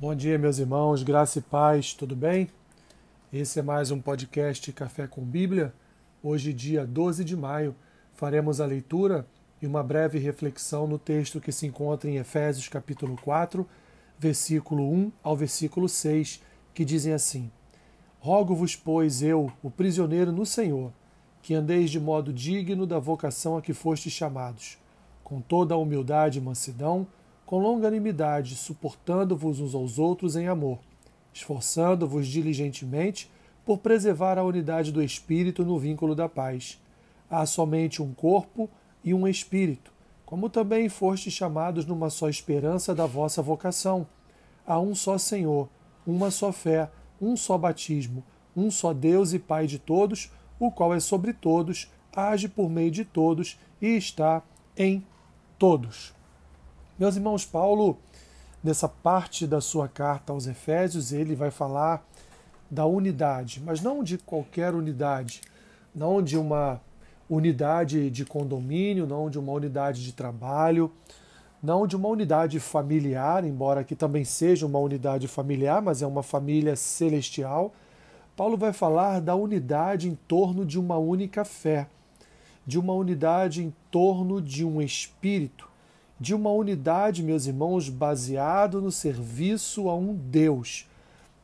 Bom dia, meus irmãos, graça e paz, tudo bem? Esse é mais um podcast Café com Bíblia. Hoje, dia 12 de maio, faremos a leitura e uma breve reflexão no texto que se encontra em Efésios capítulo 4, versículo 1 ao versículo 6, que dizem assim: Rogo-vos, pois, eu, o prisioneiro no Senhor, que andeis de modo digno da vocação a que fostes chamados, com toda a humildade e mansidão, com longanimidade, suportando-vos uns aos outros em amor, esforçando-vos diligentemente por preservar a unidade do Espírito no vínculo da paz. Há somente um corpo e um Espírito, como também fostes chamados numa só esperança da vossa vocação. Há um só Senhor, uma só fé, um só batismo, um só Deus e Pai de todos, o qual é sobre todos, age por meio de todos e está em todos. Meus irmãos, Paulo, nessa parte da sua carta aos Efésios, ele vai falar da unidade, mas não de qualquer unidade, não de uma unidade de condomínio, não de uma unidade de trabalho, não de uma unidade familiar, embora aqui também seja uma unidade familiar, mas é uma família celestial. Paulo vai falar da unidade em torno de uma única fé, de uma unidade em torno de um espírito, de uma unidade, meus irmãos, baseado no serviço a um Deus.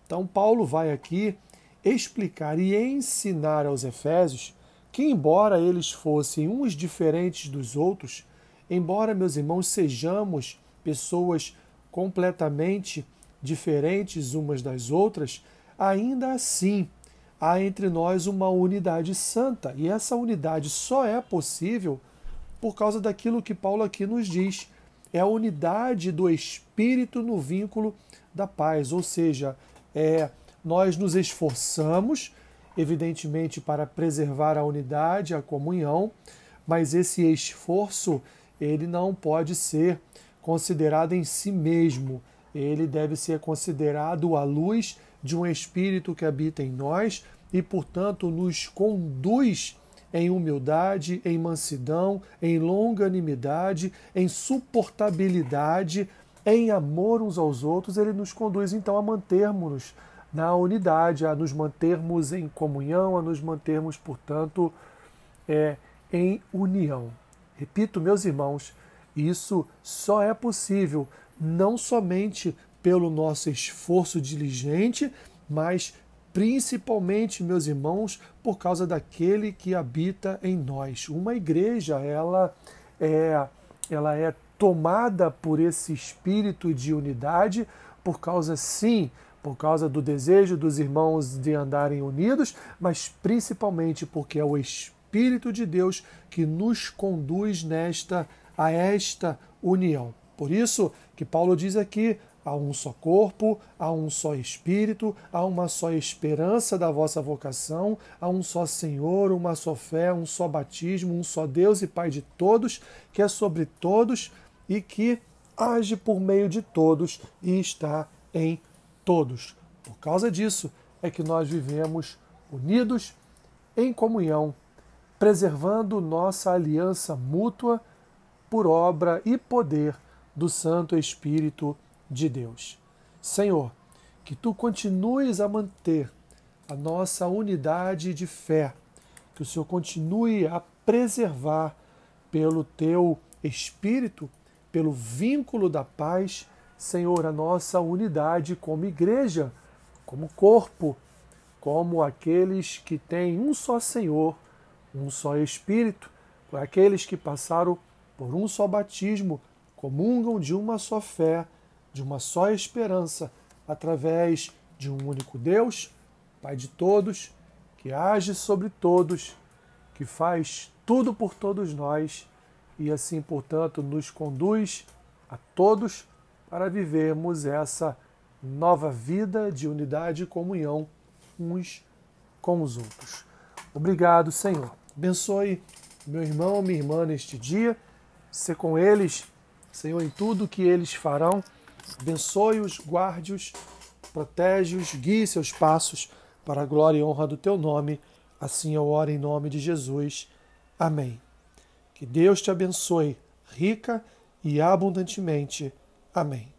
Então, Paulo vai aqui explicar e ensinar aos Efésios que, embora eles fossem uns diferentes dos outros, embora, meus irmãos, sejamos pessoas completamente diferentes umas das outras, ainda assim há entre nós uma unidade santa. E essa unidade só é possível por causa daquilo que Paulo aqui nos diz. É a unidade do Espírito no vínculo da paz, ou seja, é, nós nos esforçamos, evidentemente, para preservar a unidade, a comunhão, mas esse esforço ele não pode ser considerado em si mesmo. Ele deve ser considerado à luz de um Espírito que habita em nós e, portanto, nos conduz em humildade, em mansidão, em longanimidade, em suportabilidade, em amor uns aos outros, ele nos conduz então a mantermos-nos na unidade, a nos mantermos em comunhão, a nos mantermos, portanto, é, em união. Repito, meus irmãos, isso só é possível não somente pelo nosso esforço diligente, mas principalmente, meus irmãos, por causa daquele que habita em nós. Uma igreja, ela é, ela é tomada por esse espírito de unidade, por causa, sim, por causa do desejo dos irmãos de andarem unidos, mas principalmente porque é o Espírito de Deus que nos conduz nesta a esta união. Por isso que Paulo diz aqui: Há um só corpo, há um só Espírito, há uma só esperança da vossa vocação, há um só Senhor, uma só fé, um só batismo, um só Deus e Pai de todos, que é sobre todos e que age por meio de todos e está em todos. Por causa disso é que nós vivemos unidos em comunhão, preservando nossa aliança mútua por obra e poder do Santo Espírito de Deus. Senhor, que tu continues a manter a nossa unidade de fé, que o Senhor continue a preservar pelo teu espírito, pelo vínculo da paz, Senhor, a nossa unidade como igreja, como corpo, como aqueles que têm um só Senhor, um só Espírito, aqueles que passaram por um só batismo, comungam de uma só fé de uma só esperança, através de um único Deus, Pai de todos, que age sobre todos, que faz tudo por todos nós e assim, portanto, nos conduz a todos para vivermos essa nova vida de unidade e comunhão uns com os outros. Obrigado, Senhor. Abençoe meu irmão, minha irmã neste dia, ser com eles, Senhor, em tudo que eles farão Abençoe-os, guarde-os, protege-os, guie seus passos para a glória e honra do teu nome. Assim eu oro em nome de Jesus. Amém. Que Deus te abençoe rica e abundantemente. Amém.